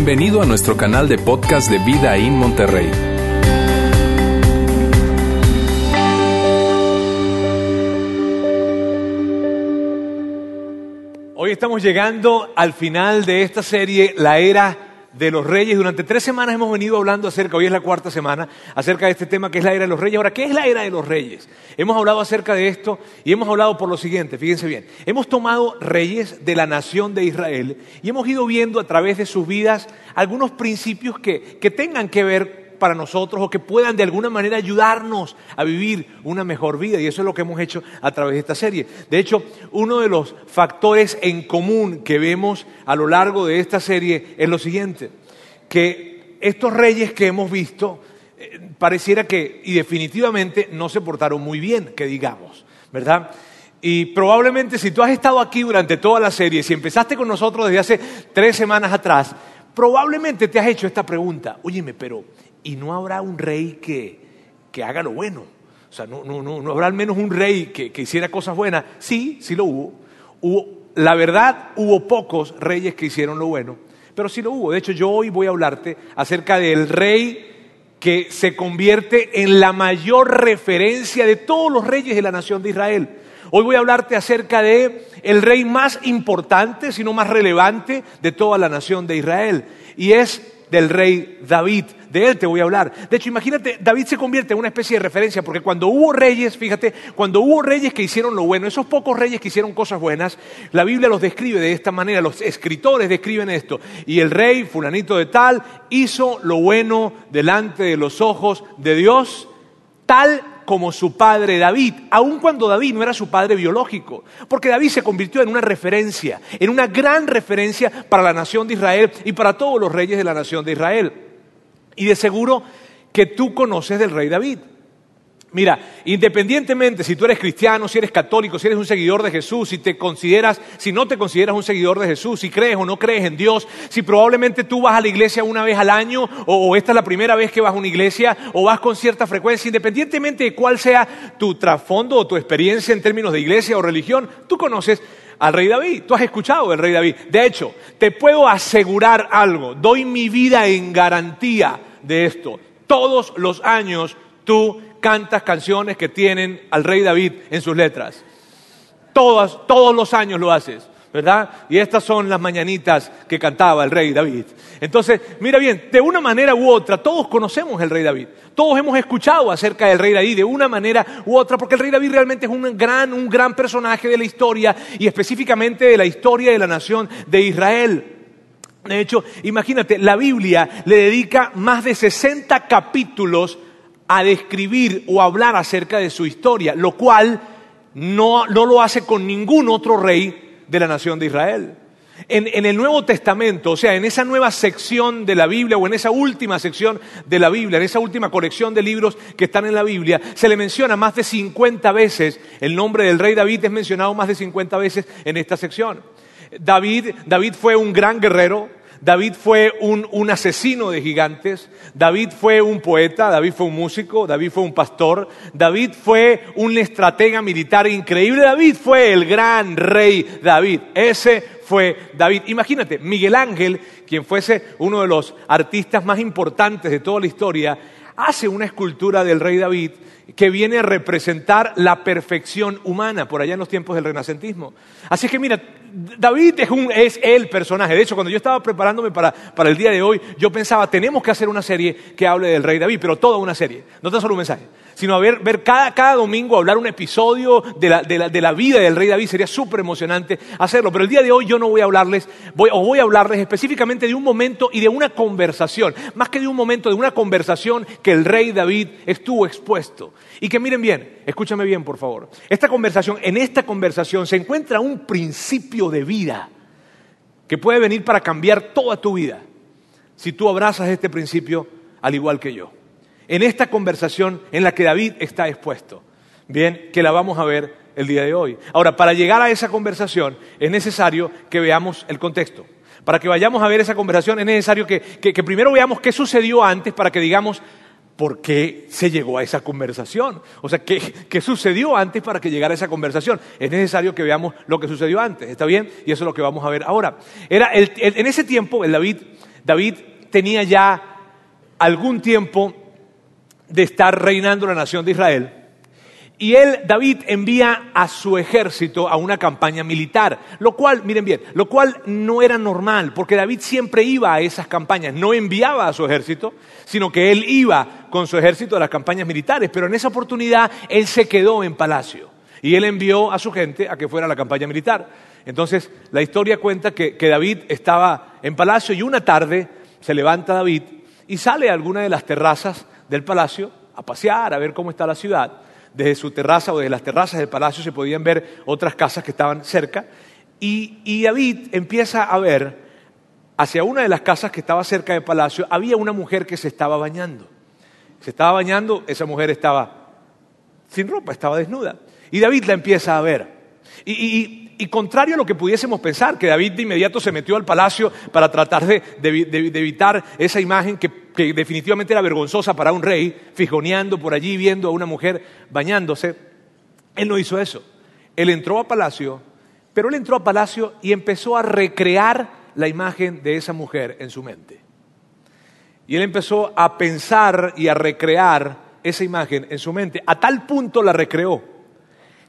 Bienvenido a nuestro canal de podcast de Vida en Monterrey. Hoy estamos llegando al final de esta serie, La Era de los Reyes. Durante tres semanas hemos venido hablando acerca, hoy es la cuarta semana, acerca de este tema que es la Era de los Reyes. Ahora, ¿qué es la Era de los Reyes? Hemos hablado acerca de esto y hemos hablado por lo siguiente, fíjense bien. Hemos tomado reyes de la nación de Israel y hemos ido viendo a través de sus vidas algunos principios que, que tengan que ver para nosotros o que puedan de alguna manera ayudarnos a vivir una mejor vida. Y eso es lo que hemos hecho a través de esta serie. De hecho, uno de los factores en común que vemos a lo largo de esta serie es lo siguiente, que estos reyes que hemos visto eh, pareciera que, y definitivamente, no se portaron muy bien, que digamos, ¿verdad? Y probablemente si tú has estado aquí durante toda la serie, si empezaste con nosotros desde hace tres semanas atrás, probablemente te has hecho esta pregunta, óyeme, pero y no habrá un rey que, que haga lo bueno. O sea, no, no, no, no habrá al menos un rey que, que, hiciera cosas buenas. Sí, sí lo hubo. hubo. La verdad, hubo pocos reyes que hicieron lo bueno, pero sí lo hubo. De hecho, yo hoy voy a hablarte acerca del rey que se convierte en la mayor referencia de todos los reyes de la nación de Israel. Hoy voy a hablarte acerca de el rey más importante, sino más relevante de toda la nación de Israel, y es del rey David. De él te voy a hablar. De hecho, imagínate, David se convierte en una especie de referencia, porque cuando hubo reyes, fíjate, cuando hubo reyes que hicieron lo bueno, esos pocos reyes que hicieron cosas buenas, la Biblia los describe de esta manera, los escritores describen esto. Y el rey, fulanito de tal, hizo lo bueno delante de los ojos de Dios, tal como su padre David, aun cuando David no era su padre biológico, porque David se convirtió en una referencia, en una gran referencia para la nación de Israel y para todos los reyes de la nación de Israel. Y de seguro que tú conoces del rey David. Mira, independientemente si tú eres cristiano, si eres católico, si eres un seguidor de Jesús, si te consideras, si no te consideras un seguidor de Jesús, si crees o no crees en Dios, si probablemente tú vas a la iglesia una vez al año o, esta es la primera vez que vas a una iglesia o vas con cierta frecuencia, independientemente de cuál sea tu trasfondo o tu experiencia en términos de iglesia o religión, tú conoces al rey David, tú has escuchado del rey David. De hecho, te puedo asegurar algo, doy mi vida en garantía de esto. Todos los años tú cantas canciones que tienen al rey David en sus letras. Todas, todos los años lo haces, ¿verdad? Y estas son las mañanitas que cantaba el rey David. Entonces, mira bien, de una manera u otra, todos conocemos el rey David. Todos hemos escuchado acerca del rey David de una manera u otra, porque el rey David realmente es un gran, un gran personaje de la historia y específicamente de la historia de la nación de Israel. De hecho, imagínate, la Biblia le dedica más de 60 capítulos a describir o hablar acerca de su historia, lo cual no, no lo hace con ningún otro rey de la nación de Israel. En, en, el Nuevo Testamento, o sea, en esa nueva sección de la Biblia o en esa última sección de la Biblia, en esa última colección de libros que están en la Biblia, se le menciona más de 50 veces, el nombre del rey David es mencionado más de 50 veces en esta sección. David, David fue un gran guerrero, David fue un, un, asesino de gigantes, David fue un poeta, David fue un músico, David fue un pastor, David fue un estratega militar increíble, David fue el gran rey David. Ese fue David. Imagínate, Miguel Ángel, quien fuese uno de los artistas más importantes de toda la historia, hace una escultura del rey David que viene a representar la perfección humana por allá en los tiempos del renacentismo. Así que mira, David es, un, es, el personaje. De hecho, cuando yo estaba preparándome para, para, el día de hoy, yo pensaba, tenemos que hacer una serie que hable del rey David, pero toda una serie, no tan solo un mensaje, sino a ver, cada, cada, domingo hablar un episodio de la, de la, de la vida del rey David. Sería súper emocionante hacerlo. Pero el día de hoy yo no voy a hablarles, voy, o voy a hablarles específicamente de un momento y de una conversación, más que de un momento, de una conversación que el rey David estuvo expuesto. Y que miren bien, escúchame bien por favor. Esta conversación, en esta conversación se encuentra un principio de vida que puede venir para cambiar toda tu vida si tú abrazas este principio al igual que yo. En esta conversación en la que David está expuesto. Bien, que la vamos a ver el día de hoy. Ahora, para llegar a esa conversación es necesario que veamos el contexto. Para que vayamos a ver esa conversación es necesario que, primero veamos qué sucedió antes para que digamos, por qué se llegó a esa conversación. O sea, ¿qué, ¿qué, sucedió antes para que llegara a esa conversación? Es necesario que veamos lo que sucedió antes, ¿está bien? Y eso es lo que vamos a ver ahora. Era en ese tiempo, David, David tenía ya algún tiempo de estar reinando la nación de Israel. Y él, David, envía a su ejército a una campaña militar, lo cual, miren bien, lo cual no era normal, porque David siempre iba a esas campañas, no enviaba a su ejército, sino que él iba con su ejército a las campañas militares, pero en esa oportunidad él se quedó en palacio y él envió a su gente a que fuera a la campaña militar. Entonces, la historia cuenta que, que David estaba en palacio y una tarde se levanta David y sale a alguna de las terrazas del palacio a pasear, a ver cómo está la ciudad desde su terraza o desde las terrazas del palacio se podían ver otras casas que estaban cerca. Y, David empieza a ver hacia una de las casas que estaba cerca del palacio, había una mujer que se estaba bañando. Se estaba bañando, esa mujer estaba sin ropa, estaba desnuda. Y David la empieza a ver. y, contrario a lo que pudiésemos pensar, que David de inmediato se metió al palacio para tratar de, evitar esa imagen que, que, definitivamente era vergonzosa para un rey, fijoneando por allí, viendo a una mujer bañándose, él no hizo eso. Él entró a palacio, pero él entró a palacio y empezó a recrear la imagen de esa mujer en su mente. Y él empezó a pensar y a recrear esa imagen en su mente. A tal punto la recreó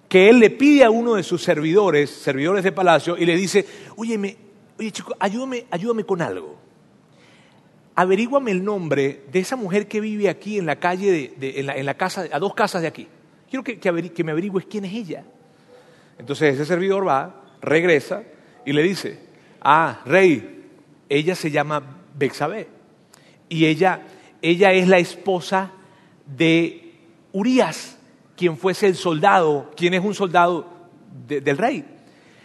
que él le pide a uno de sus servidores, servidores de palacio, y le dice, oye, oye chico, ayúdame, ayúdame con algo. Averíguame el nombre de esa mujer que vive aquí en la calle, de, en, la, casa, a dos casas de aquí. Quiero que, que, me averigües quién es ella. Entonces ese servidor va, regresa y le dice, ah, rey, ella se llama Bexabé. Y ella, ella es la esposa de Urias quien fuese el soldado, quien es un soldado del rey.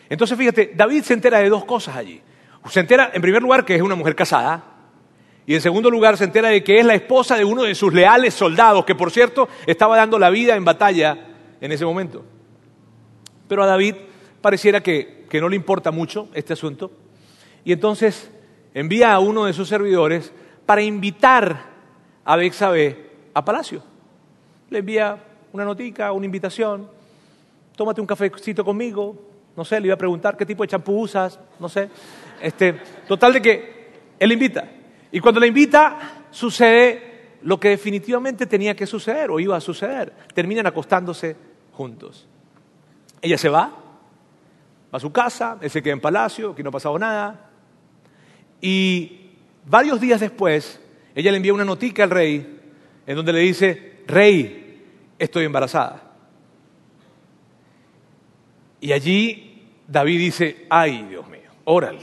Entonces, fíjate, David se entera de dos cosas allí. Se entera, en primer lugar, que es una mujer casada, y en segundo lugar, se entera de que es la esposa de uno de sus leales soldados, que por cierto estaba dando la vida en batalla en ese momento. Pero a David pareciera que, que no le importa mucho este asunto, y entonces envía a uno de sus servidores para invitar a Bexabé a palacio. Le envía una notica, una invitación, tómate un cafecito conmigo, no sé, le iba a preguntar qué tipo de champú usas, no sé. Este, total de que él invita. Y cuando le invita, sucede lo que definitivamente tenía que suceder o iba a suceder. Terminan acostándose juntos. Ella se va, va a su casa, él se queda en palacio, que no ha pasado nada. Y varios días después, ella le envía una notica al rey en donde le dice, rey, estoy embarazada. Y allí David dice, ay Dios mío, órale.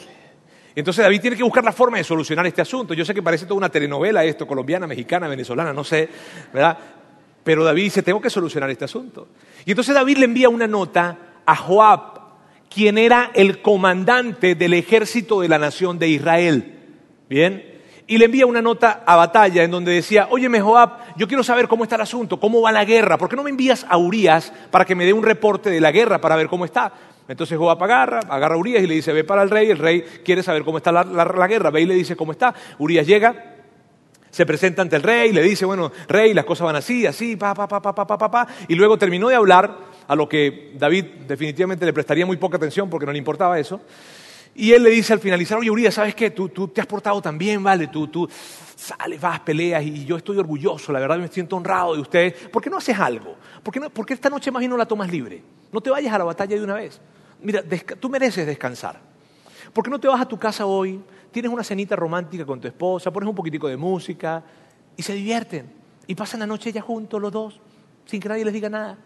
Entonces David tiene que buscar la forma de solucionar este asunto. Yo sé que parece toda una telenovela esto, colombiana, mexicana, venezolana, no sé, ¿verdad? Pero David dice, tengo que solucionar este asunto. Y entonces David le envía una nota a Joab, quien era el comandante del ejército de la nación de Israel. Bien, y le envía una nota a batalla en donde decía, oye Joab, yo quiero saber cómo está el asunto, cómo va la guerra, ¿por qué no me envías a Urias para que me dé un reporte de la guerra para ver cómo está? Entonces Joab agarra, agarra a Urias y le dice, ve para el rey, el rey quiere saber cómo está la, guerra, ve y le dice cómo está. Urias llega, se presenta ante el rey, le dice, bueno, rey, las cosas van así, así, pa, pa, pa, pa, pa, pa, pa, y luego terminó de hablar a lo que David definitivamente le prestaría muy poca atención porque no le importaba eso. Y él le dice al finalizar, oye Urias, ¿sabes qué? Tú, te has portado tan bien, ¿vale? Tú, tú sales, vas, peleas y yo estoy orgulloso, la verdad me siento honrado de ustedes. ¿Por qué no haces algo? ¿Por qué, no, ¿Por qué esta noche más bien no la tomas libre? No te vayas a la batalla de una vez. Mira, tú mereces descansar. ¿Por qué no te vas a tu casa hoy? Tienes una cenita romántica con tu esposa, pones un poquitico de música y se divierten. Y pasan la noche ya juntos los dos, sin que nadie les diga nada.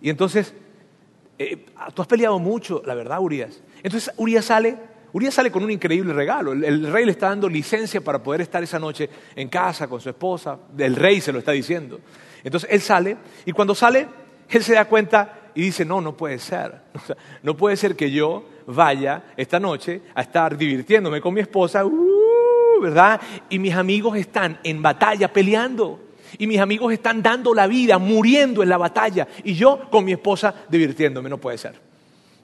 Y entonces, eh, tú has peleado mucho, la verdad, Urias. Entonces Urias sale, Urias sale con un increíble regalo. El, rey le está dando licencia para poder estar esa noche en casa con su esposa. El rey se lo está diciendo. Entonces él sale y cuando sale, él se da cuenta y dice, no, no puede ser. no puede ser que yo vaya esta noche a estar divirtiéndome con mi esposa, uh, ¿verdad? Y mis amigos están en batalla peleando. Y mis amigos están dando la vida, muriendo en la batalla. Y yo con mi esposa divirtiéndome. No puede ser.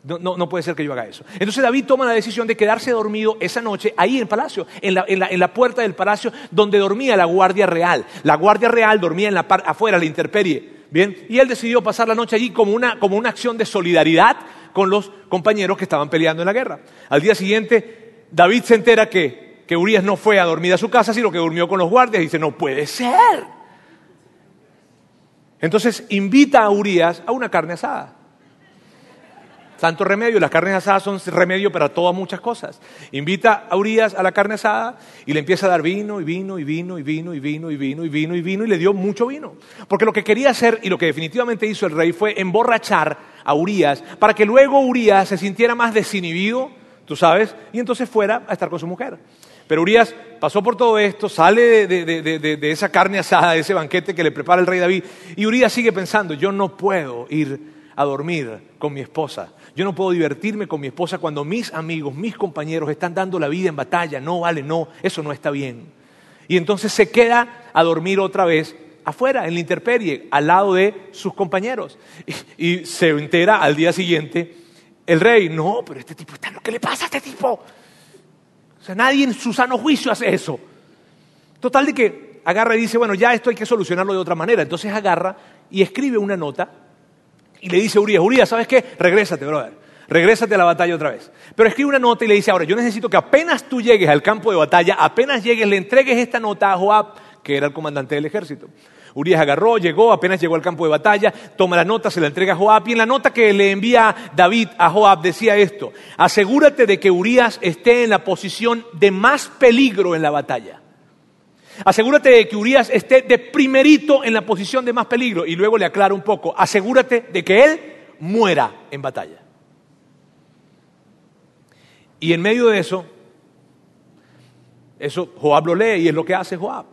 No, puede ser que yo haga eso. Entonces David toma la decisión de quedarse dormido esa noche ahí en el palacio, en la, puerta del palacio donde dormía la guardia real. La guardia real dormía en la afuera, la intemperie. Bien, y él decidió pasar la noche allí como una, como una acción de solidaridad con los compañeros que estaban peleando en la guerra. Al día siguiente, David se entera que que Urias no fue a dormir a su casa, sino que durmió con los guardias. Y dice, no puede ser. Entonces invita a Urias a una carne asada. Santo remedio, las carnes asadas son remedio para todas muchas cosas. Invita a Urias a la carne asada y le empieza a dar vino y vino y vino y vino y vino y vino y vino y vino y le dio mucho vino. Porque lo que quería hacer y lo que definitivamente hizo el rey fue emborrachar a Urias para que luego Urias se sintiera más desinhibido, tú sabes, y entonces fuera a estar con su mujer. Pero Urias pasó por todo esto, sale de, esa carne asada, de ese banquete que le prepara el rey David, y Urias sigue pensando, yo no puedo ir a dormir con mi esposa. Yo no puedo divertirme con mi esposa cuando mis amigos, mis compañeros están dando la vida en batalla. No, vale, no, eso no está bien. Y entonces se queda a dormir otra vez afuera, en la intemperie, al lado de sus compañeros. Y, se entera al día siguiente el rey, no, pero este tipo está, ¿qué le pasa a este tipo? O sea, nadie en su sano juicio hace eso. Total de que agarra y dice, bueno, ya esto hay que solucionarlo de otra manera. Entonces agarra y escribe una nota y le dice a Urias, Urias, ¿sabes qué? Regrésate, brother. Regrésate a la batalla otra vez. Pero escribe una nota y le dice, ahora, yo necesito que apenas tú llegues al campo de batalla, apenas llegues, le entregues esta nota a Joab, que era el comandante del ejército. Urias agarró, llegó, apenas llegó al campo de batalla, toma la nota, se la entrega a Joab y en la nota que le envía David a Joab decía esto, asegúrate de que Urias esté en la posición de más peligro en la batalla. Asegúrate de que Urias esté de primerito en la posición de más peligro. Y luego le aclaro un poco, asegúrate de que él muera en batalla. Y en medio de eso, eso Joab lo lee y es lo que hace Joab.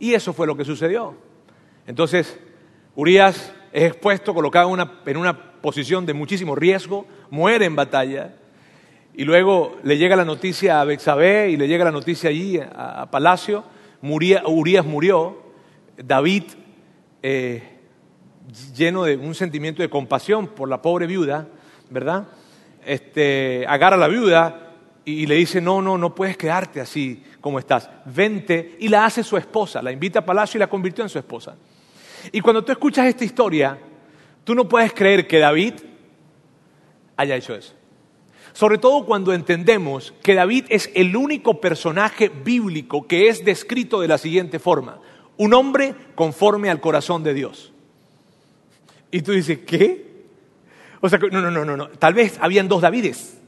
Y eso fue lo que sucedió. Entonces, Urias es expuesto, colocado en una, en una posición de muchísimo riesgo, muere en batalla. Y luego le llega la noticia a Bexabé y le llega la noticia allí a, a Palacio Urias murió, David, eh, lleno de un sentimiento de compasión por la pobre viuda, ¿verdad? Este, agarra a la viuda y le dice, no, no, no puedes quedarte así como estás, vente, y la hace su esposa, la invita a palacio y la convirtió en su esposa. Y cuando tú escuchas esta historia, tú no puedes creer que David haya hecho eso. Sobre todo cuando entendemos que David es el único personaje bíblico que es descrito de la siguiente forma. Un hombre conforme al corazón de Dios. Y tú dices, ¿qué? O sea, no, no, no, no. Tal vez habían dos Davides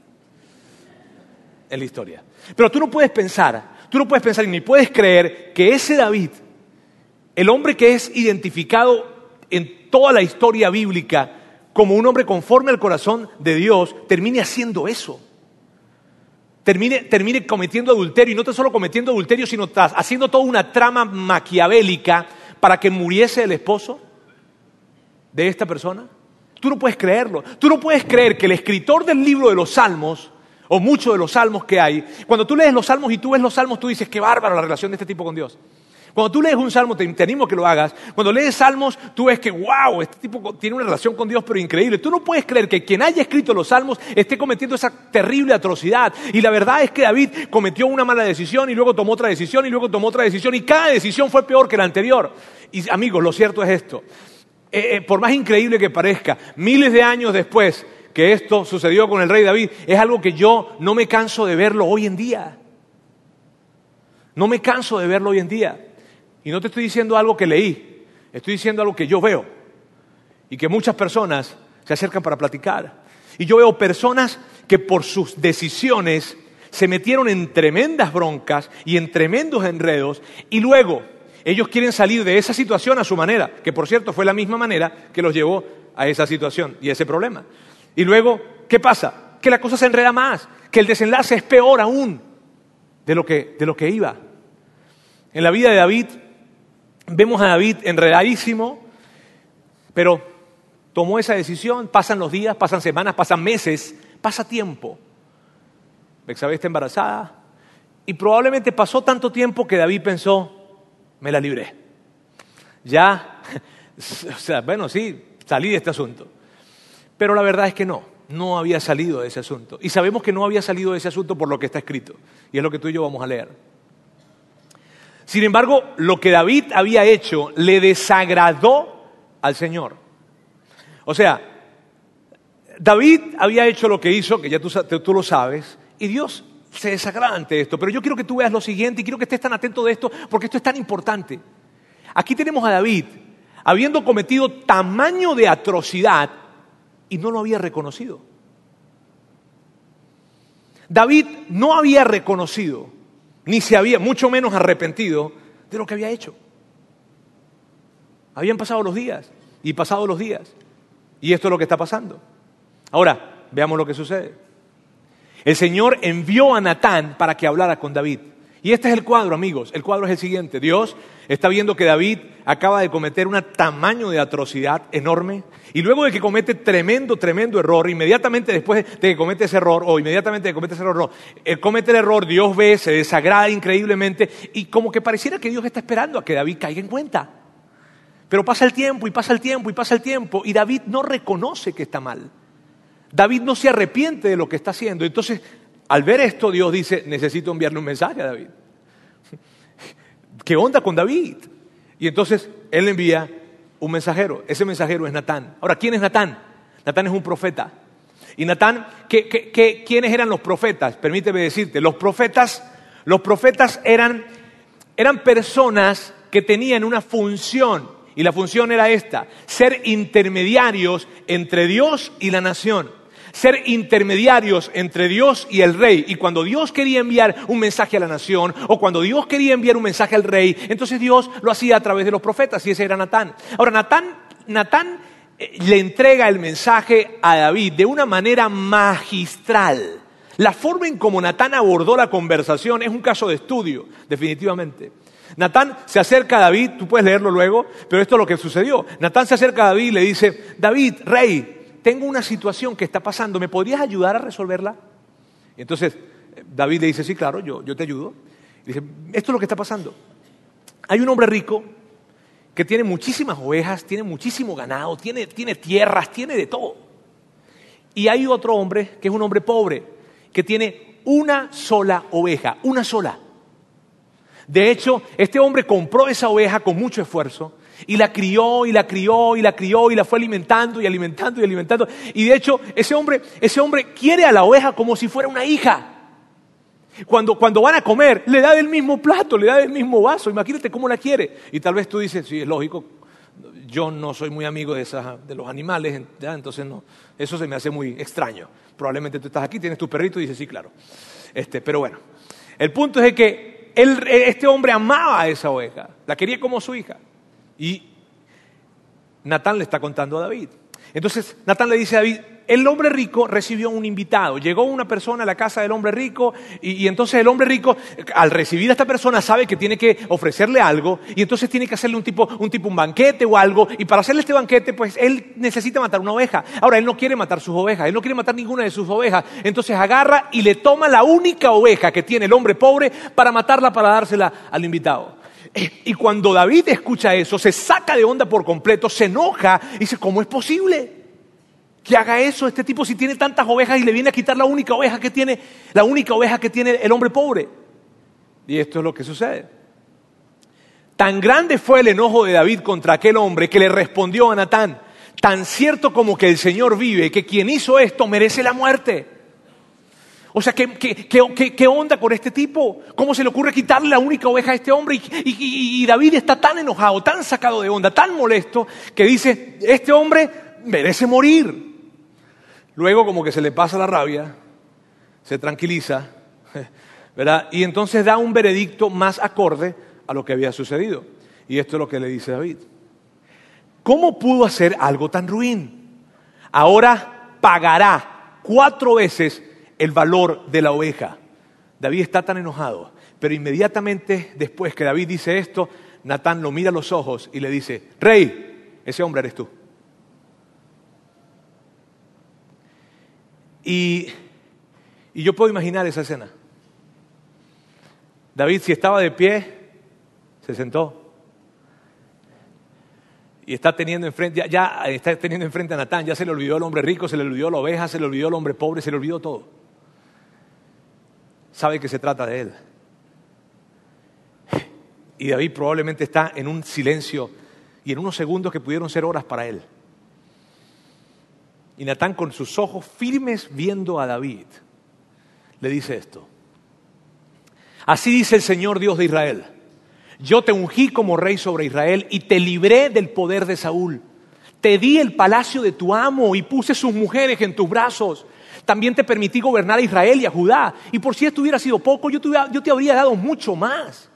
en la historia. Pero tú no puedes pensar, tú no puedes pensar ni puedes creer que ese David, el hombre que es identificado en toda la historia bíblica como un hombre conforme al corazón de Dios, termine haciendo eso. Termine, termine cometiendo adulterio, y no tan solo cometiendo adulterio, sino haciendo toda una trama maquiavélica para que muriese el esposo de esta persona. Tú no puedes creerlo. Tú no puedes creer que el escritor del libro de los Salmos, o muchos de los salmos que hay, cuando tú lees los salmos y tú ves los salmos, tú dices, qué bárbaro la relación de este tipo con Dios. Cuando tú lees un salmo, te, animo a que lo hagas. Cuando lees salmos, tú ves que, wow, este tipo tiene una relación con Dios, pero increíble. Tú no puedes creer que quien haya escrito los salmos esté cometiendo esa terrible atrocidad. Y la verdad es que David cometió una mala decisión y luego tomó otra decisión y luego tomó otra decisión y cada decisión fue peor que la anterior. Y amigos, lo cierto es esto. Eh, eh, por más increíble que parezca, miles de años después que esto sucedió con el rey David, es algo que yo no me canso de verlo hoy en día. No me canso de verlo hoy en día. Y no te estoy diciendo algo que leí, estoy diciendo algo que yo veo y que muchas personas se acercan para platicar. Y yo veo personas que por sus decisiones se metieron en tremendas broncas y en tremendos enredos y luego ellos quieren salir de esa situación a su manera, que por cierto fue la misma manera que los llevó a esa situación y a ese problema. Y luego, ¿qué pasa? Que la cosa se enreda más, que el desenlace es peor aún de lo que, de lo que iba. En la vida de David Vemos a David enredadísimo, pero tomó esa decisión, pasan los días, pasan semanas, pasan meses, pasa tiempo. Bexabé está embarazada y probablemente pasó tanto tiempo que David pensó, me la libré. Ya, o sea, bueno, sí, salí de este asunto. Pero la verdad es que no, no había salido de ese asunto. Y sabemos que no había salido de ese asunto por lo que está escrito. Y es lo que tú y yo vamos a leer. Sin embargo, lo que David había hecho le desagradó al Señor. O sea, David había hecho lo que hizo, que ya tú, lo sabes, y Dios se desagrada ante esto. Pero yo quiero que tú veas lo siguiente y quiero que estés tan atento de esto porque esto es tan importante. Aquí tenemos a David habiendo cometido tamaño de atrocidad y no lo había reconocido. David no había reconocido, ni se había, mucho menos arrepentido de lo que había hecho. Habían pasado los días y pasado los días. Y esto es lo que está pasando. Ahora, veamos lo que sucede. El Señor envió a Natán para que hablara con David. Y este es el cuadro, amigos. El cuadro es el siguiente. Dios está viendo que David acaba de cometer un tamaño de atrocidad enorme. Y luego de que comete tremendo, tremendo error, inmediatamente después de que comete ese error, o inmediatamente de que comete ese error, no, él comete el error, Dios ve, se desagrada increíblemente, y como que pareciera que Dios está esperando a que David caiga en cuenta. Pero pasa el tiempo y pasa el tiempo y pasa el tiempo, y David no reconoce que está mal. David no se arrepiente de lo que está haciendo. Entonces, al ver esto, Dios dice, necesito enviarle un mensaje a David. ¿Qué onda con David? Y entonces él le envía un mensajero. Ese mensajero es Natán. Ahora, ¿quién es Natán? Natán es un profeta. Y Natán, ¿qué, quiénes eran los profetas? Permíteme decirte, los profetas, los profetas eran, eran personas que tenían una función. Y la función era esta, ser intermediarios entre Dios y la nación ser intermediarios entre Dios y el rey. Y cuando Dios quería enviar un mensaje a la nación, o cuando Dios quería enviar un mensaje al rey, entonces Dios lo hacía a través de los profetas, y ese era Natán. Ahora, Natán, Natán eh, le entrega el mensaje a David de una manera magistral. La forma en cómo Natán abordó la conversación es un caso de estudio, definitivamente. Natán se acerca a David, tú puedes leerlo luego, pero esto es lo que sucedió. Natán se acerca a David y le dice, David, rey, tengo una situación que está pasando, ¿me podrías ayudar a resolverla? Entonces David le dice, sí, claro, yo, yo te ayudo. Dice, esto es lo que está pasando. Hay un hombre rico que tiene muchísimas ovejas, tiene muchísimo ganado, tiene, tiene tierras, tiene de todo. Y hay otro hombre que es un hombre pobre, que tiene una sola oveja, una sola. De hecho, este hombre compró esa oveja con mucho esfuerzo y la crió y la crió y la crió y la fue alimentando y alimentando y alimentando. Y de hecho, ese hombre, ese hombre quiere a la oveja como si fuera una hija. Cuando, cuando van a comer, le da del mismo plato, le da del mismo vaso. Imagínate cómo la quiere. Y tal vez tú dices, sí, es lógico, yo no soy muy amigo de, esas, de los animales, entonces no, eso se me hace muy extraño. Probablemente tú estás aquí, tienes tu perrito y dices, sí, claro. Este, pero bueno, el punto es que este hombre amaba a esa oveja, la quería como su hija. Y Natán le está contando a David. Entonces Natán le dice a David, el hombre rico recibió un invitado. Llegó una persona a la casa del hombre rico y, entonces el hombre rico, al recibir a esta persona, sabe que tiene que ofrecerle algo y entonces tiene que hacerle un tipo, un tipo un banquete o algo. Y para hacerle este banquete, pues él necesita matar una oveja. Ahora, él no quiere matar sus ovejas, él no quiere matar ninguna de sus ovejas. Entonces agarra y le toma la única oveja que tiene el hombre pobre para matarla, para dársela al invitado. Y cuando David escucha eso, se saca de onda por completo, se enoja y dice, ¿cómo es posible que haga eso este tipo si tiene tantas ovejas y le viene a quitar la única oveja que tiene, la única oveja que tiene el hombre pobre? Y esto es lo que sucede. Tan grande fue el enojo de David contra aquel hombre que le respondió a Natán, tan cierto como que el Señor vive, que quien hizo esto merece la muerte. O sea, ¿qué, onda con este tipo? ¿Cómo se le ocurre quitarle la única oveja a este hombre? Y, David está tan enojado, tan sacado de onda, tan molesto, que dice, este hombre merece morir. Luego como que se le pasa la rabia, se tranquiliza, ¿verdad? Y entonces da un veredicto más acorde a lo que había sucedido. Y esto es lo que le dice David. ¿Cómo pudo hacer algo tan ruin? Ahora pagará cuatro veces el valor de la oveja. David está tan enojado, pero inmediatamente después que David dice esto, Natán lo mira a los ojos y le dice, Rey, ese hombre eres tú. Y, y yo puedo imaginar esa escena. David, si estaba de pie, se sentó, y está teniendo enfrente, ya, está teniendo enfrente a Natán, ya se le olvidó el hombre rico, se le olvidó la oveja, se le olvidó el hombre pobre, se le olvidó todo sabe que se trata de él. Y David probablemente está en un silencio y en unos segundos que pudieron ser horas para él. Y Natán con sus ojos firmes viendo a David, le dice esto, Así dice el Señor Dios de Israel. Yo te ungí como rey sobre Israel y te libré del poder de Saúl. Te di el palacio de tu amo y puse sus mujeres en tus brazos. También te permití gobernar a Israel y a Judá. Y por si esto hubiera sido poco, yo te, yo te habría dado mucho más.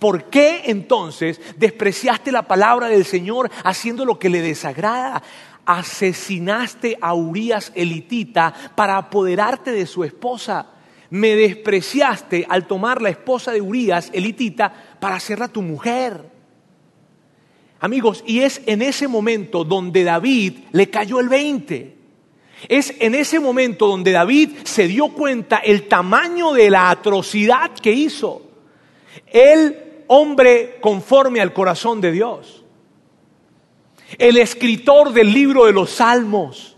¿Por qué entonces despreciaste la palabra del Señor haciendo lo que le desagrada? Asesinaste a Urias elitita para apoderarte de su esposa. Me despreciaste al tomar la esposa de Urias elitita para hacerla tu mujer. Amigos, y es en ese momento donde David le cayó el 20. Es en ese momento donde David se dio cuenta el tamaño de la atrocidad que hizo. Él hombre conforme al corazón de Dios. El escritor del libro de los salmos.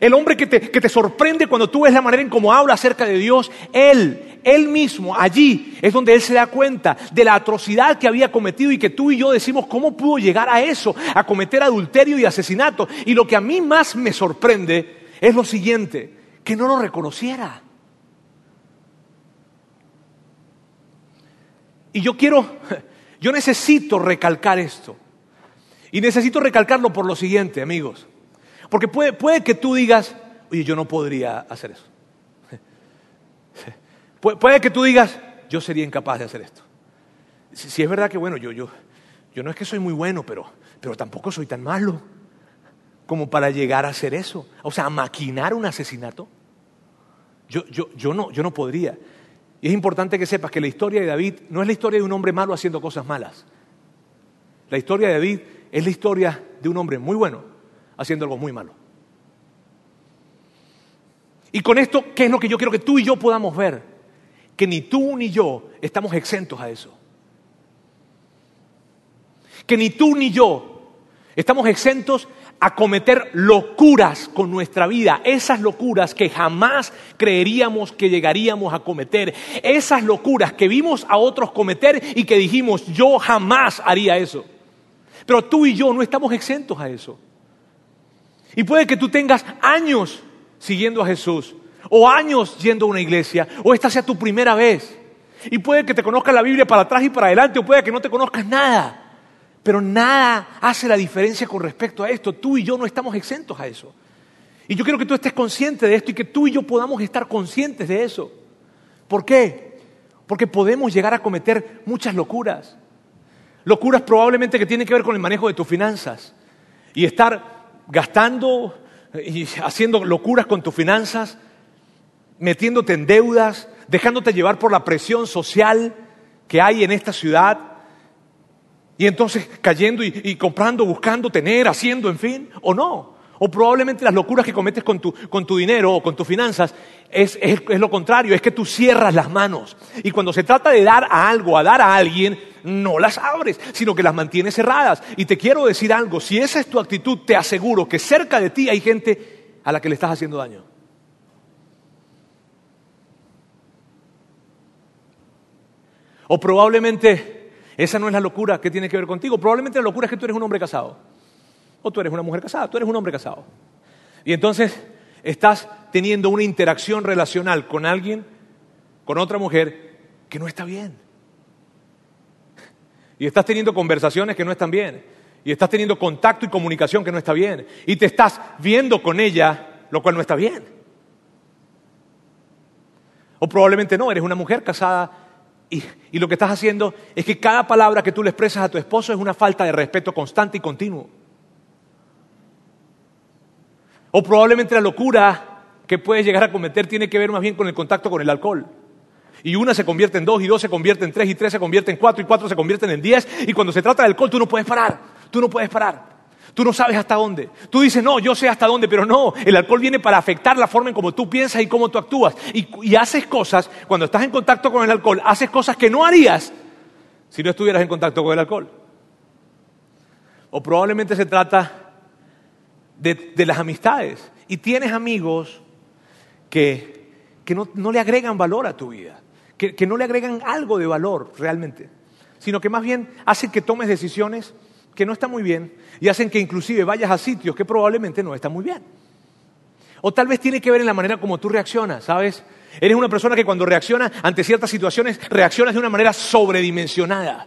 El hombre que te, sorprende cuando tú ves la manera en cómo habla acerca de Dios. Él, él mismo, allí es donde él se da cuenta de la atrocidad que había cometido y que tú y yo decimos, ¿cómo pudo llegar a eso? A cometer adulterio y asesinato. Y lo que a mí más me sorprende es lo siguiente, que no lo reconociera. Y yo quiero, yo necesito recalcar esto. Y necesito recalcarlo por lo siguiente, amigos. Porque puede, puede que tú digas, oye, yo no podría hacer eso. Puede, que tú digas, yo sería incapaz de hacer esto. Si, es verdad que, bueno, yo, yo, yo no es que soy muy bueno, pero, pero tampoco soy tan malo como para llegar a hacer eso. O sea, maquinar un asesinato. Yo, yo, yo, no, yo no podría. Y es importante que sepas que la historia de David no es la historia de un hombre malo haciendo cosas malas. La historia de David es la historia de un hombre muy bueno haciendo algo muy malo. Y con esto, ¿qué es lo que yo quiero que tú y yo podamos ver? Que ni tú ni yo estamos exentos a eso. Que ni tú ni yo estamos exentos a cometer locuras con nuestra vida, esas locuras que jamás creeríamos que llegaríamos a cometer, esas locuras que vimos a otros cometer y que dijimos, yo jamás haría eso. Pero tú y yo no estamos exentos a eso. Y puede que tú tengas años siguiendo a Jesús, o años yendo a una iglesia, o esta sea tu primera vez. Y puede que te conozcas la Biblia para atrás y para adelante, o puede que no te conozcas nada. Pero nada hace la diferencia con respecto a esto. Tú y yo no estamos exentos a eso. Y yo quiero que tú estés consciente de esto y que tú y yo podamos estar conscientes de eso. ¿Por qué? Porque podemos llegar a cometer muchas locuras. Locuras probablemente que tienen que ver con el manejo de tus finanzas. Y estar gastando y haciendo locuras con tus finanzas, metiéndote en deudas, dejándote llevar por la presión social que hay en esta ciudad y entonces cayendo y, comprando, buscando, tener, haciendo, en fin, o no. O probablemente las locuras que cometes con tu, con tu dinero o con tus finanzas es, es, es, lo contrario, es que tú cierras las manos. Y cuando se trata de dar a algo, a dar a alguien, no las abres, sino que las mantienes cerradas. Y te quiero decir algo, si esa es tu actitud, te aseguro que cerca de ti hay gente a la que le estás haciendo daño. O probablemente esa no es la locura que tiene que ver contigo. Probablemente la locura es que tú eres un hombre casado. O tú eres una mujer casada. Tú eres un hombre casado. Y entonces estás teniendo una interacción relacional con alguien, con otra mujer, que no está bien. Y estás teniendo conversaciones que no están bien. Y estás teniendo contacto y comunicación que no está bien. Y te estás viendo con ella, lo cual no está bien. O probablemente no, eres una mujer casada y, lo que estás haciendo es que cada palabra que tú le expresas a tu esposo es una falta de respeto constante y continuo. O probablemente la locura que puedes llegar a cometer tiene que ver más bien con el contacto con el alcohol. Y una se convierte en dos, y dos se convierte en tres, y tres se convierte en cuatro, y cuatro se convierten en diez. Y cuando se trata de alcohol, tú no puedes parar. Tú no puedes parar. Tú no sabes hasta dónde. Tú dices, no, yo sé hasta dónde, pero no. El alcohol viene para afectar la forma en cómo tú piensas y cómo tú actúas. Y, haces cosas, cuando estás en contacto con el alcohol, haces cosas que no harías si no estuvieras en contacto con el alcohol. O probablemente se trata de, las amistades. Y tienes amigos que, no, le agregan valor a tu vida, que, que no le agregan algo de valor realmente, sino que más bien hacen que tomes decisiones que no están muy bien y hacen que inclusive vayas a sitios que probablemente no están muy bien. O tal vez tiene que ver en la manera como tú reaccionas, ¿sabes? Eres una persona que cuando reacciona ante ciertas situaciones, reaccionas de una manera sobredimensionada.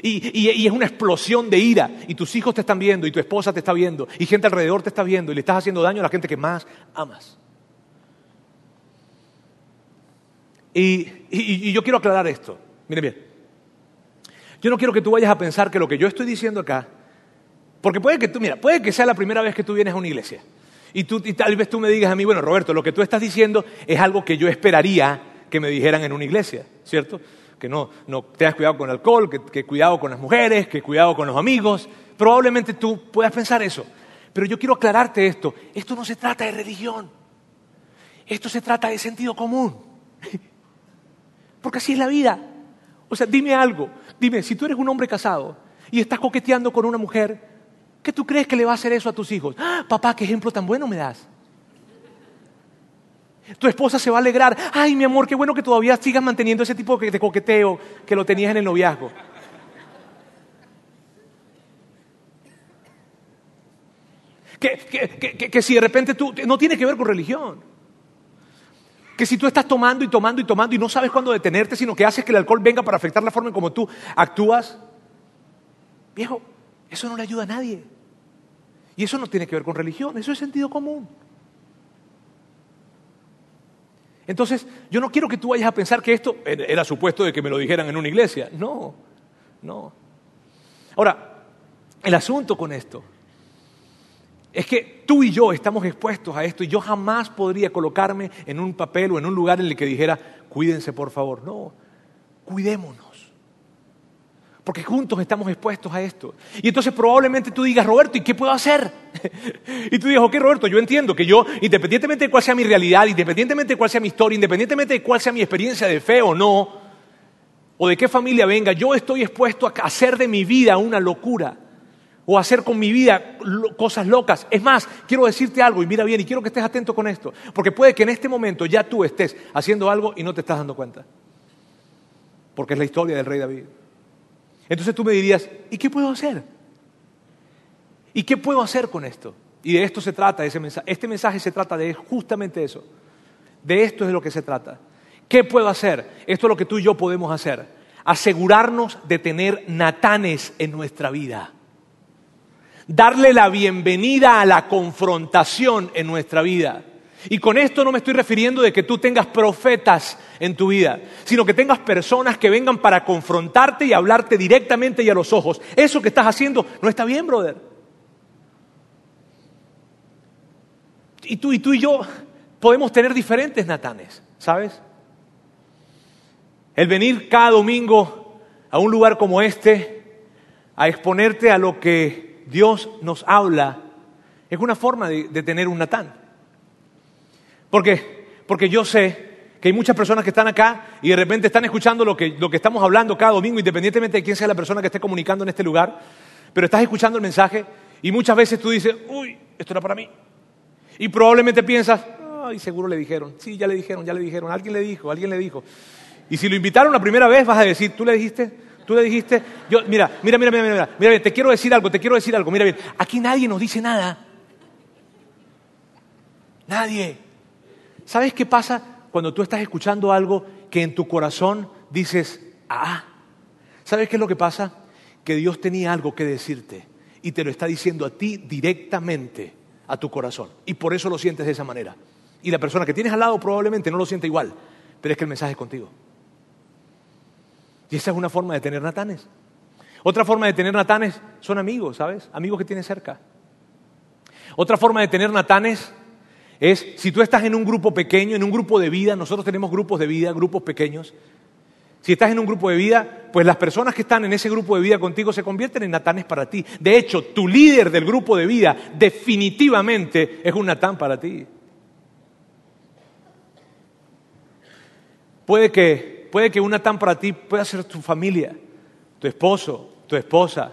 Y, y, es una explosión de ira. Y tus hijos te están viendo, y tu esposa te está viendo, y gente alrededor te está viendo, y le estás haciendo daño a la gente que más amas. Y, y yo quiero aclarar esto. Miren bien. Yo no quiero que tú vayas a pensar que lo que yo estoy diciendo acá, porque puede que tú, mira, puede que sea la primera vez que tú vienes a una iglesia. Y, tú, y tal vez tú me digas a mí, bueno, Roberto, lo que tú estás diciendo es algo que yo esperaría que me dijeran en una iglesia, ¿cierto? Que no, no tengas cuidado con el alcohol, que, que cuidado con las mujeres, que cuidado con los amigos. Probablemente tú puedas pensar eso. Pero yo quiero aclararte esto. Esto no se trata de religión. Esto se trata de sentido común. Porque así es la vida. O sea, dime algo. Dime, si tú eres un hombre casado y estás coqueteando con una mujer, ¿Qué tú crees que le va a hacer eso a tus hijos? ¡Ah, papá, qué ejemplo tan bueno me das. Tu esposa se va a alegrar. Ay, mi amor, qué bueno que todavía sigas manteniendo ese tipo de coqueteo que lo tenías en el noviazgo. Que, que, si de repente tú, no tiene que ver con religión. Que si tú estás tomando y tomando y tomando y no sabes cuándo detenerte, sino que haces que el alcohol venga para afectar la forma en cómo tú actúas, viejo, eso no le ayuda a nadie. Y eso no tiene que ver con religión, eso es sentido común. Entonces, yo no quiero que tú vayas a pensar que esto era supuesto de que me lo dijeran en una iglesia. No, no. Ahora, el asunto con esto es que tú y yo estamos expuestos a esto y yo jamás podría colocarme en un papel o en un lugar en el que dijera, cuídense por favor. No, cuidémonos porque juntos estamos expuestos a esto. Y entonces probablemente tú digas, Roberto, ¿y qué puedo hacer? y tú digas, ok, Roberto, yo entiendo que yo, independientemente de cuál sea mi realidad, independientemente de cuál sea mi historia, independientemente de cuál sea mi experiencia de fe o no, o de qué familia venga, yo estoy expuesto a hacer de mi vida una locura o hacer con mi vida cosas locas. Es más, quiero decirte algo y mira bien, y quiero que estés atento con esto, porque puede que en este momento ya tú estés haciendo algo y no te estás dando cuenta, porque es la historia del rey David. Entonces tú me dirías, ¿y qué puedo hacer? ¿Y qué puedo hacer con esto? Y de esto se trata ese mensaje. Este mensaje se trata de justamente eso. De esto es de lo que se trata. ¿Qué puedo hacer? Esto es lo que tú y yo podemos hacer. Asegurarnos de tener natanes en nuestra vida. Darle la bienvenida a la confrontación en nuestra vida. Y con esto no me estoy refiriendo de que tú tengas profetas en tu vida, sino que tengas personas que vengan para confrontarte y hablarte directamente y a los ojos. Eso que estás haciendo no está bien, brother. Y tú y tú y yo podemos tener diferentes natanes, ¿sabes? El venir cada domingo a un lugar como este a exponerte a lo que Dios nos habla es una forma de, tener un natán. ¿Por qué? Porque yo sé que hay muchas personas que están acá y de repente están escuchando lo que, lo que estamos hablando cada domingo, independientemente de quién sea la persona que esté comunicando en este lugar, pero estás escuchando el mensaje y muchas veces tú dices, uy, esto era para mí. Y probablemente piensas, ay, seguro le dijeron, sí, ya le dijeron, ya le dijeron, alguien le dijo, alguien le dijo. Y si lo invitaron la primera vez, vas a decir, tú le dijiste, tú le dijiste, yo, mira, mira, mira, mira, mira, mira, bien, te quiero decir algo, te quiero decir algo, mira bien, aquí nadie nos dice nada. Nadie. ¿Sabes qué pasa cuando tú estás escuchando algo que en tu corazón dices, ah? ¿Sabes qué es lo que pasa? Que Dios tenía algo que decirte y te lo está diciendo a ti directamente a tu corazón. Y por eso lo sientes de esa manera. Y la persona que tienes al lado probablemente no lo siente igual, pero es que el mensaje es contigo. Y esa es una forma de tener natanes. Otra forma de tener natanes son amigos, ¿sabes? Amigos que tienes cerca. Otra forma de tener natanes es si tú estás en un grupo pequeño, en un grupo de vida, nosotros tenemos grupos de vida, grupos pequeños. Si estás en un grupo de vida, pues las personas que están en ese grupo de vida contigo se convierten en natanes para ti. De hecho, tu líder del grupo de vida definitivamente es un natán para ti. Puede que, puede que un natán para ti pueda ser tu familia, tu esposo, tu esposa,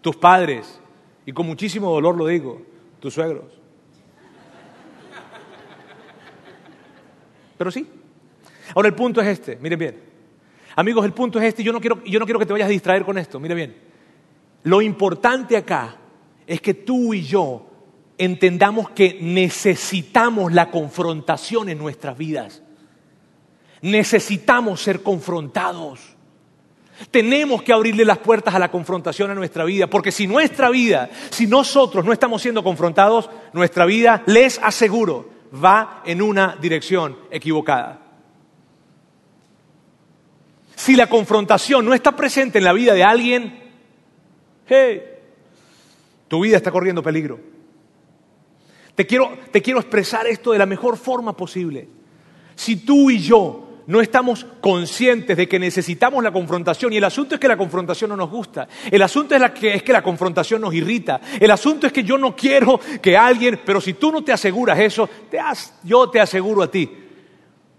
tus padres, y con muchísimo dolor lo digo, tus suegros. Pero sí. Ahora el punto es este, miren bien. Amigos, el punto es este, yo no quiero, yo no quiero que te vayas a distraer con esto, mire bien. Lo importante acá es que tú y yo entendamos que necesitamos la confrontación en nuestras vidas. Necesitamos ser confrontados. Tenemos que abrirle las puertas a la confrontación a nuestra vida, porque si nuestra vida, si nosotros no estamos siendo confrontados, nuestra vida, les aseguro, va en una dirección equivocada. Si la confrontación no está presente en la vida de alguien, hey, tu vida está corriendo peligro. Te quiero, te quiero expresar esto de la mejor forma posible. Si tú y yo no estamos conscientes de que necesitamos la confrontación. Y el asunto es que la confrontación no nos gusta. El asunto es, que, es que la confrontación nos irrita. El asunto es que yo no quiero que alguien, pero si tú no te aseguras eso, yo te aseguro a ti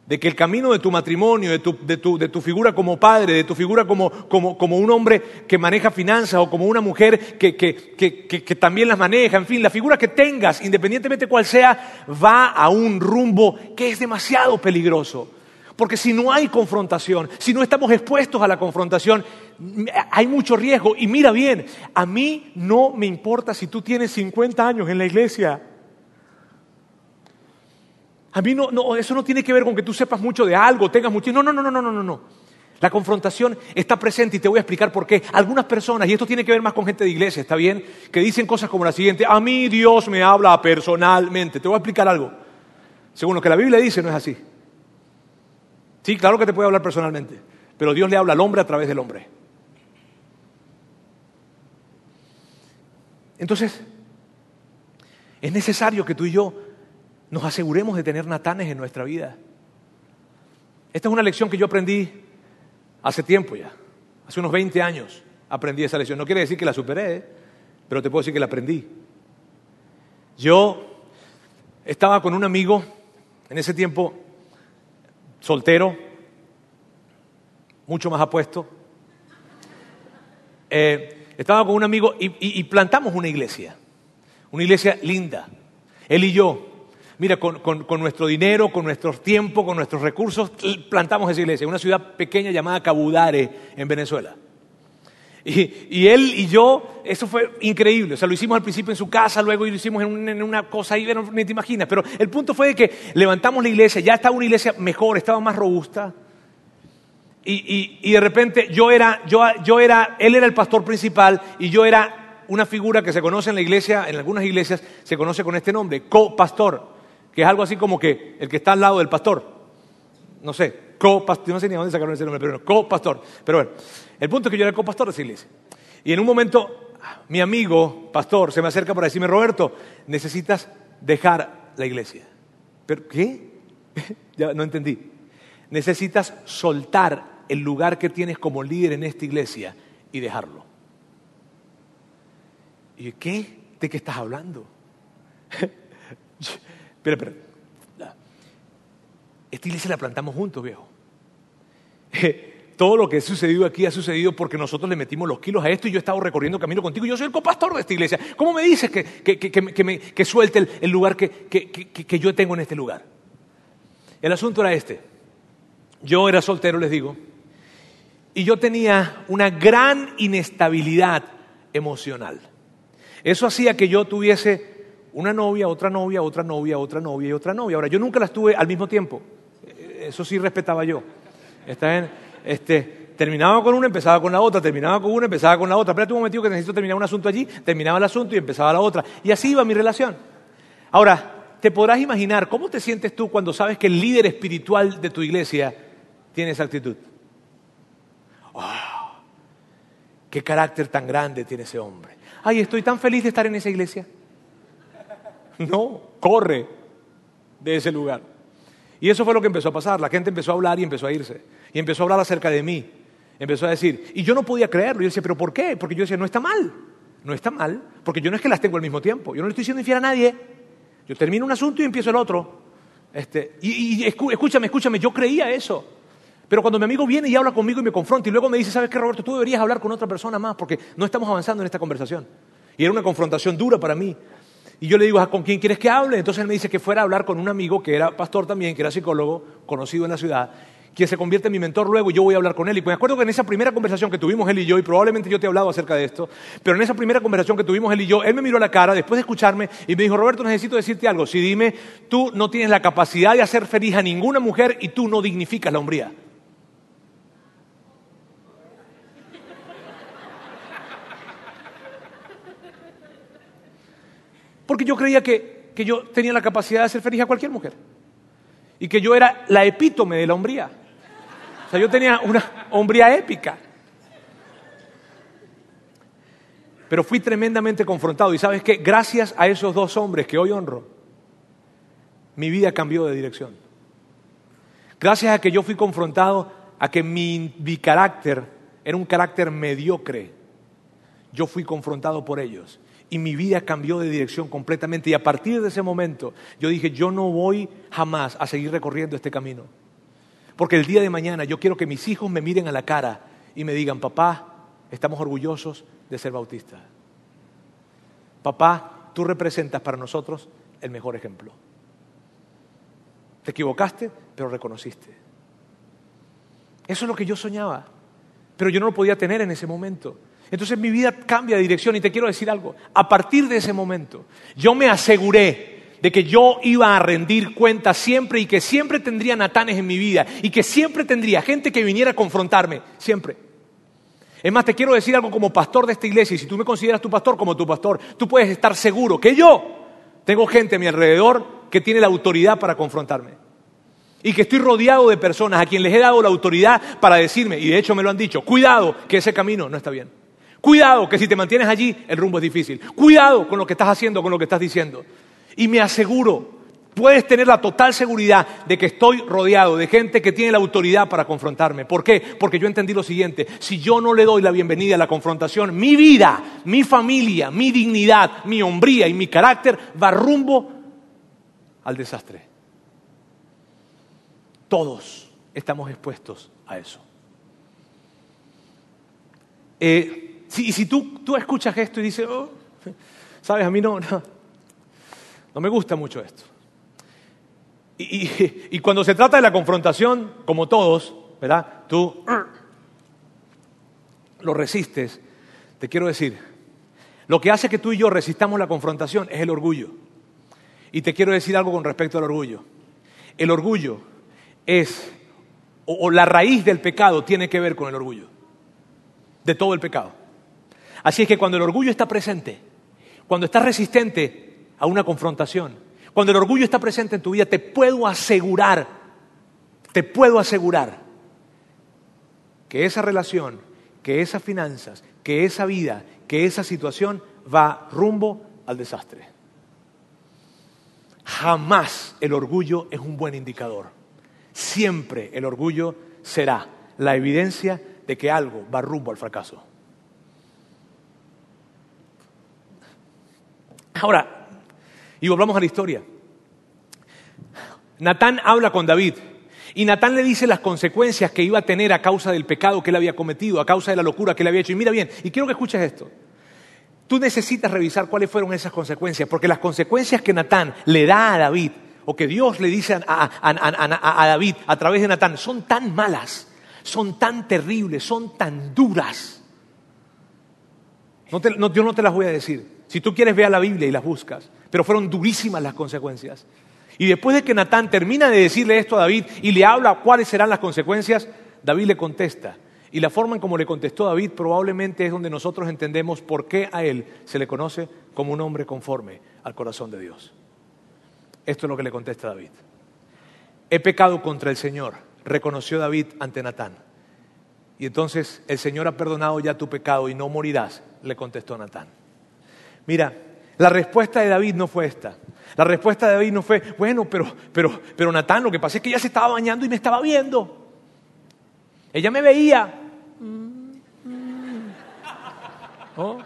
de que el camino de tu matrimonio, de tu, figura como padre, de tu figura como, un hombre que maneja finanzas o como una mujer que, que, también las maneja, en fin, la figura que tengas, independientemente cuál sea, va a un rumbo que es demasiado peligroso. Porque si no hay confrontación, si no estamos expuestos a la confrontación, hay mucho riesgo. Y mira bien, a mí no me importa si tú tienes 50 años en la iglesia. A mí no, eso no tiene que ver con que tú sepas mucho de algo, tengas mucho... No, no, no, no, no, no, no. La confrontación está presente y te voy a explicar por qué. Algunas personas, y esto tiene que ver más con gente de iglesia, ¿está bien? Que dicen cosas como la siguiente, a mí Dios me habla personalmente. Te voy a explicar algo. Según lo que la Biblia dice, no es así. Sí, claro que te puede hablar personalmente, pero Dios le habla al hombre a través del hombre. Entonces, es necesario que tú y yo nos aseguremos de tener natanes en nuestra vida. Esta es una lección que yo aprendí hace tiempo ya, hace unos 20 años aprendí esa lección. No quiere decir que la superé, ¿eh? pero te puedo decir que la aprendí. Yo estaba con un amigo, en ese tiempo soltero, mucho más apuesto. Eh, estaba con un amigo y, plantamos una iglesia, una iglesia linda. Él y yo, mira, con, nuestro dinero, con nuestro tiempo, con nuestros recursos, plantamos esa iglesia, una ciudad pequeña llamada Cabudare, en Venezuela. Y, él y yo, eso fue increíble. O sea, lo hicimos al principio en su casa, luego lo hicimos en, una cosa ahí, ni te imaginas. Pero el punto fue que levantamos la iglesia, ya estaba una iglesia mejor, estaba más robusta. Y, de repente yo era, yo, yo era, él era el pastor principal y yo era una figura que se conoce en la iglesia, en algunas iglesias se conoce con este nombre, copastor, que es algo así como que el que está al lado del pastor. No sé, co-pastor, no sé ni dónde sacaron ese nombre, pero no, co-pastor. Pero bueno, el punto es que yo era co-pastor de esa iglesia. Y en un momento, mi amigo, pastor, se me acerca para decirme, Roberto, necesitas dejar la iglesia. ¿Pero qué? ya no entendí. Necesitas soltar el lugar que tienes como líder en esta iglesia y dejarlo. Y ¿qué? ¿De qué estás hablando? espera, espera. Esta iglesia la plantamos juntos, viejo. Todo lo que ha sucedido aquí ha sucedido porque nosotros le metimos los kilos a esto y yo he estado recorriendo camino contigo. Yo soy el copastor de esta iglesia. ¿Cómo me dices que, suelte el, lugar que yo tengo en este lugar? El asunto era este. Yo era soltero, les digo, y yo tenía una gran inestabilidad emocional. Eso hacía que yo tuviese una novia, otra novia, otra novia, otra novia y otra novia. Ahora, yo nunca las tuve al mismo tiempo eso sí respetaba yo. Este, terminaba con una, empezaba con la otra, terminaba con una, empezaba con la otra. Espérate un momentito que necesito terminar un asunto allí, terminaba el asunto y empezaba la otra. Y así iba mi relación. Ahora, te podrás imaginar cómo te sientes tú cuando sabes que el líder espiritual de tu iglesia tiene esa actitud. Oh, ¡Qué carácter tan grande tiene ese hombre! ¡Ay, estoy tan feliz de estar en esa iglesia! No, corre de ese lugar. Y eso fue lo que empezó a pasar. La gente empezó a hablar y empezó a irse. Y empezó a hablar acerca de mí. Empezó a decir, y yo no podía creerlo. Y yo decía, ¿pero por qué? Porque yo decía, no está mal. No está mal, porque yo no es que las tengo al mismo tiempo. Yo no le estoy diciendo infiel a nadie. Yo termino un asunto y empiezo el otro. Este, y, escúchame, escúchame, yo creía eso. Pero cuando mi amigo viene y habla conmigo y me confronta y luego me dice, ¿sabes qué, Roberto? Tú deberías hablar con otra persona más porque no estamos avanzando en esta conversación. Y era una confrontación dura para mí. Y yo le digo, ¿con quién quieres que hable? Entonces él me dice que fuera a hablar con un amigo que era pastor también, que era psicólogo, conocido en la ciudad, quien se convierte en mi mentor luego, y yo voy a hablar con él. Y me acuerdo que en esa primera conversación que tuvimos él y yo, y probablemente yo te he hablado acerca de esto, pero en esa primera conversación que tuvimos él y yo, él me miró a la cara después de escucharme y me dijo, Roberto, necesito decirte algo. Si dime, tú no tienes la capacidad de hacer feliz a ninguna mujer y tú no dignificas la hombría. Porque yo creía que, que yo tenía la capacidad de hacer feliz a cualquier mujer. Y que yo era la epítome de la hombría. O sea, yo tenía una hombría épica. Pero fui tremendamente confrontado. Y sabes qué, gracias a esos dos hombres que hoy honro, mi vida cambió de dirección. Gracias a que yo fui confrontado a que mi, mi carácter era un carácter mediocre, yo fui confrontado por ellos y mi vida cambió de dirección completamente. Y a partir de ese momento yo dije, yo no voy jamás a seguir recorriendo este camino. Porque el día de mañana yo quiero que mis hijos me miren a la cara y me digan, papá, estamos orgullosos de ser bautistas. Papá, tú representas para nosotros el mejor ejemplo. Te equivocaste, pero reconociste. Eso es lo que yo soñaba, pero yo no lo podía tener en ese momento. Entonces mi vida cambia de dirección y te quiero decir algo. A partir de ese momento, yo me aseguré de que yo iba a rendir cuentas siempre y que siempre tendría natanes en mi vida y que siempre tendría gente que viniera a confrontarme, siempre. Es más, te quiero decir algo como pastor de esta iglesia y si tú me consideras tu pastor como tu pastor, tú puedes estar seguro que yo tengo gente a mi alrededor que tiene la autoridad para confrontarme. Y que estoy rodeado de personas a quienes les he dado la autoridad para decirme, y de hecho me lo han dicho, cuidado que ese camino no está bien. Cuidado, que si te mantienes allí, el rumbo es difícil. Cuidado con lo que estás haciendo, con lo que estás diciendo. Y me aseguro, puedes tener la total seguridad de que estoy rodeado de gente que tiene la autoridad para confrontarme. ¿Por qué? Porque yo entendí lo siguiente, si yo no le doy la bienvenida a la confrontación, mi vida, mi familia, mi dignidad, mi hombría y mi carácter va rumbo al desastre. Todos estamos expuestos a eso. Eh, y si tú, tú escuchas esto y dices, oh, sabes, a mí no, no, no me gusta mucho esto. Y, cuando se trata de la confrontación, como todos, ¿verdad? Tú lo resistes. Te quiero decir, lo que hace que tú y yo resistamos la confrontación es el orgullo. Y te quiero decir algo con respecto al orgullo. El orgullo es, o la raíz del pecado tiene que ver con el orgullo, de todo el pecado. Así es que cuando el orgullo está presente, cuando estás resistente a una confrontación, cuando el orgullo está presente en tu vida, te puedo asegurar, te puedo asegurar que esa relación, que esas finanzas, que esa vida, que esa situación va rumbo al desastre. Jamás el orgullo es un buen indicador. Siempre el orgullo será la evidencia de que algo va rumbo al fracaso. Ahora, y volvamos a la historia. Natán habla con David y Natán le dice las consecuencias que iba a tener a causa del pecado que él había cometido, a causa de la locura que él había hecho. Y mira bien, y quiero que escuches esto. Tú necesitas revisar cuáles fueron esas consecuencias, porque las consecuencias que Natán le da a David, o que Dios le dice a, David a través de Natán, son tan malas, son tan terribles, son tan duras. No yo no te las voy a decir. Si tú quieres, ve a la Biblia y las buscas. Pero fueron durísimas las consecuencias. Y después de que Natán termina de decirle esto a David y le habla cuáles serán las consecuencias, David le contesta. Y la forma en como le contestó David probablemente es donde nosotros entendemos por qué a él se le conoce como un hombre conforme al corazón de Dios. Esto es lo que le contesta David. He pecado contra el Señor, reconoció David ante Natán. Y entonces el Señor ha perdonado ya tu pecado y no morirás, le contestó Natán. Mira, la respuesta de David no fue esta. La respuesta de David no fue, bueno, pero, pero, pero Natán, lo que pasa es que ella se estaba bañando y me estaba viendo. Ella me veía. ¿Oh?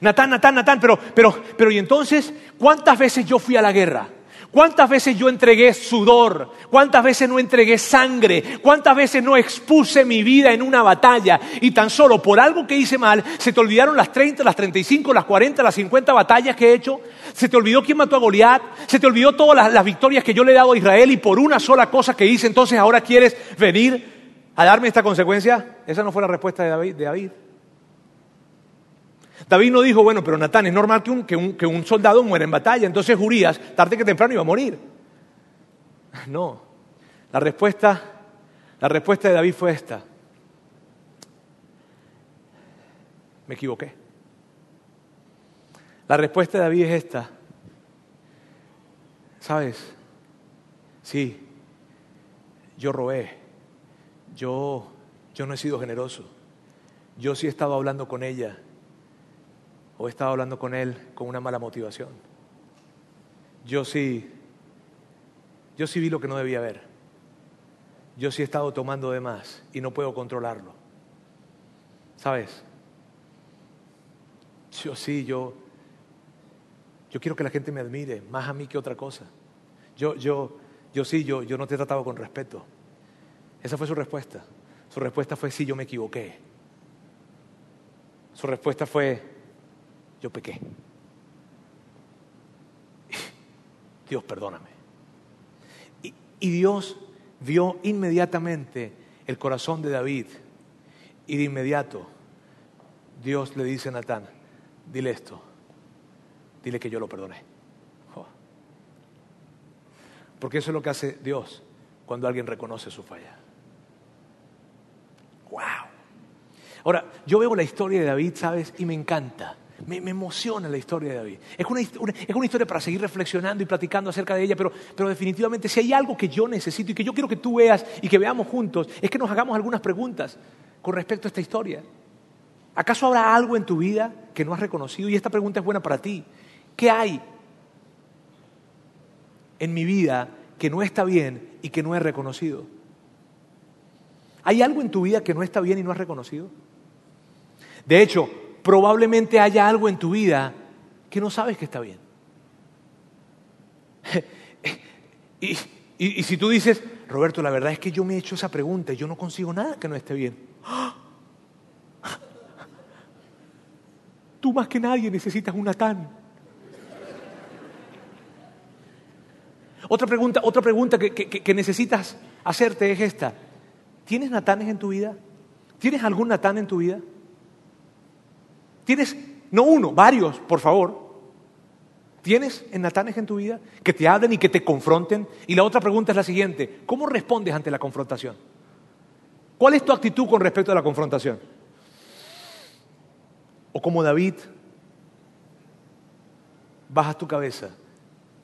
Natán, Natán, Natán, pero, pero, pero, y entonces, ¿cuántas veces yo fui a la guerra? ¿Cuántas veces yo entregué sudor? ¿Cuántas veces no entregué sangre? ¿Cuántas veces no expuse mi vida en una batalla? Y tan solo por algo que hice mal, se te olvidaron las 30, las 35, las 40, las 50 batallas que he hecho. Se te olvidó quién mató a Goliat. Se te olvidó todas las, victorias que yo le he dado a Israel y por una sola cosa que hice, entonces ahora quieres venir a darme esta consecuencia. Esa no fue la respuesta. De David. David no dijo, bueno, pero Natán, es normal que un, que, un, que un, soldado muera en batalla, entonces Urias, tarde que temprano, iba a morir. No, la respuesta, la respuesta de David fue esta. Me equivoqué. La respuesta de David es esta. ¿Sabes? Sí, yo robé, yo, yo no he sido generoso, yo sí he estado hablando con ella o he estado hablando con él con una mala motivación. Yo sí, yo sí vi lo que no debía ver. Yo sí he estado tomando de más y no puedo controlarlo. ¿Sabes? Yo sí, yo, yo quiero que la gente me admire, más a mí que otra cosa. Yo, yo, yo sí, yo, yo no te he tratado con respeto. Esa fue su respuesta. Su respuesta fue sí, yo me equivoqué. Su respuesta fue yo pequé. Dios, perdóname. Y, Dios vio inmediatamente el corazón de David y de inmediato Dios le dice a Natán, dile esto, dile que yo lo perdoné. Porque eso es lo que hace Dios cuando alguien reconoce su falla. ¡Wow! Ahora, yo veo la historia de David, ¿sabes? Y me encanta. Me, emociona la historia de David. Es una, es una, historia para seguir reflexionando y platicando acerca de ella, pero, pero definitivamente si hay algo que yo necesito y que yo quiero que tú veas y que veamos juntos, es que nos hagamos algunas preguntas con respecto a esta historia. ¿Acaso habrá algo en tu vida que no has reconocido? Y esta pregunta es buena para ti. ¿Qué hay en mi vida que no está bien y que no he reconocido? ¿Hay algo en tu vida que no está bien y no has reconocido? De hecho, probablemente haya algo en tu vida que no sabes que está bien. y, si tú dices, Roberto, la verdad es que yo me he hecho esa pregunta y yo no consigo nada que no esté bien. Tú más que nadie necesitas un Natán. Otra pregunta, otra pregunta que, que, que necesitas hacerte es esta. ¿Tienes Natanes en tu vida? ¿Tienes algún Natán en tu vida? Tienes, no uno, varios, por favor. ¿Tienes en Natanes en tu vida que te hablen y que te confronten? Y la otra pregunta es la siguiente, ¿cómo respondes ante la confrontación? ¿Cuál es tu actitud con respecto a la confrontación? O como David, bajas tu cabeza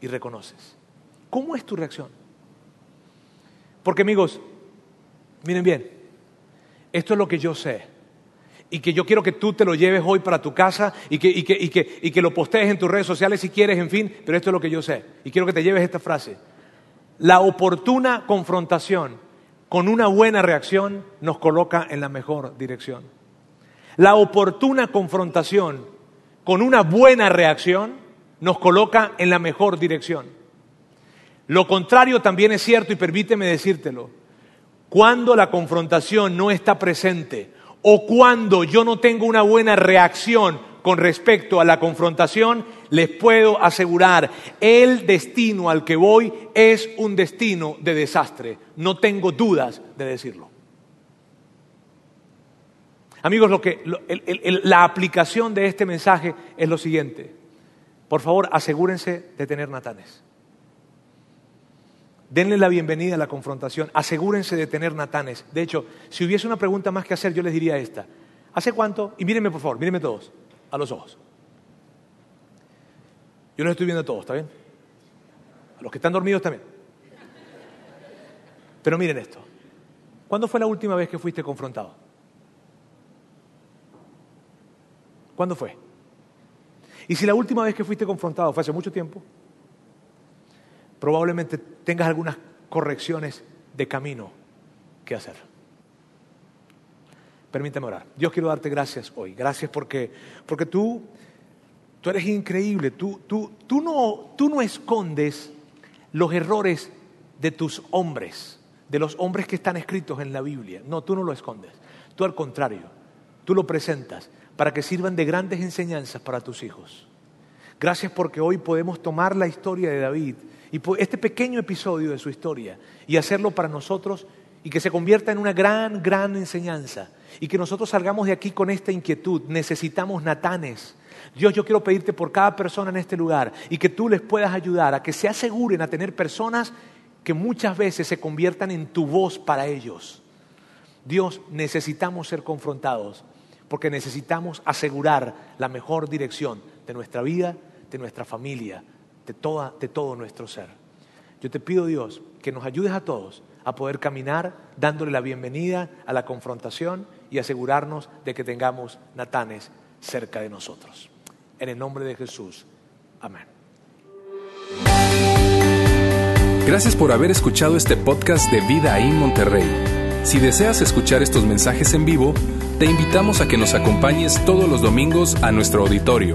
y reconoces. ¿Cómo es tu reacción? Porque amigos, miren bien, esto es lo que yo sé y que yo quiero que tú te lo lleves hoy para tu casa y que, y que, y que, y que lo postees en tus redes sociales si quieres, en fin, pero esto es lo que yo sé. Y quiero que te lleves esta frase. La oportuna confrontación con una buena reacción nos coloca en la mejor dirección. La oportuna confrontación con una buena reacción nos coloca en la mejor dirección. Lo contrario también es cierto y permíteme decírtelo. Cuando la confrontación no está presente o cuando yo no tengo una buena reacción con respecto a la confrontación, les puedo asegurar, el destino al que voy es un destino de desastre. No tengo dudas de decirlo. Amigos, lo que, la aplicación de este mensaje es lo siguiente. Por favor, asegúrense de tener natanes. Denle la bienvenida a la confrontación. Asegúrense de tener natanes. De hecho, si hubiese una pregunta más que hacer, yo les diría esta. ¿Hace cuánto? Y mírenme, por favor, mírenme todos, a los ojos. Yo los estoy viendo todos, ¿está bien? A los que están dormidos también. Pero miren esto. ¿Cuándo fue la última vez que fuiste confrontado? ¿Cuándo fue? Y si la última vez que fuiste confrontado fue hace mucho tiempo, probablemente tengas algunas correcciones de camino que hacer. Permíteme orar. Dios quiero darte gracias hoy. Gracias porque, porque tú, tú eres increíble. Tú, tú, tú, no, tú no escondes los errores de tus hombres, de los hombres que están escritos en la Biblia. No, tú no lo escondes. Tú al contrario, tú lo presentas para que sirvan de grandes enseñanzas para tus hijos. Gracias porque hoy podemos tomar la historia de David y este pequeño episodio de su historia y hacerlo para nosotros y que se convierta en una gran, gran enseñanza y que nosotros salgamos de aquí con esta inquietud. Necesitamos natanes. Dios, yo quiero pedirte por cada persona en este lugar y que tú les puedas ayudar a que se aseguren a tener personas que muchas veces se conviertan en tu voz para ellos. Dios, necesitamos ser confrontados porque necesitamos asegurar la mejor dirección de nuestra vida, de nuestra familia, de, de todo nuestro ser. Yo te pido, Dios, que nos ayudes a todos a poder caminar dándole la bienvenida a la confrontación y asegurarnos de que tengamos natanes cerca de nosotros. En el nombre de Jesús. Amén. Gracias por haber escuchado este podcast de Vida en Monterrey. Si deseas escuchar estos mensajes en vivo, te invitamos a que nos acompañes todos los domingos a nuestro auditorio.